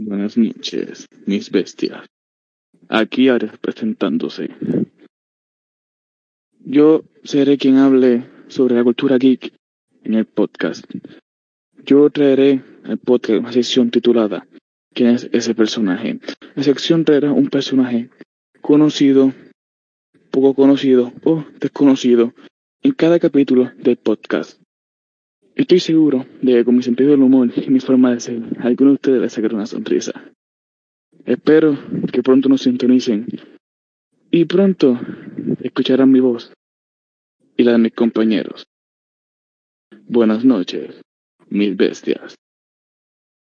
Buenas noches, mis bestias. Aquí Ares presentándose. Yo seré quien hable sobre la cultura geek en el podcast. Yo traeré al podcast una sección titulada ¿Quién es ese personaje? La sección traerá un personaje conocido, poco conocido o desconocido en cada capítulo del podcast. Estoy seguro de que con mi sentido del humor y mi forma de ser, a alguno de ustedes les sacará una sonrisa. Espero que pronto nos sintonicen y pronto escucharán mi voz y la de mis compañeros. Buenas noches, mis bestias.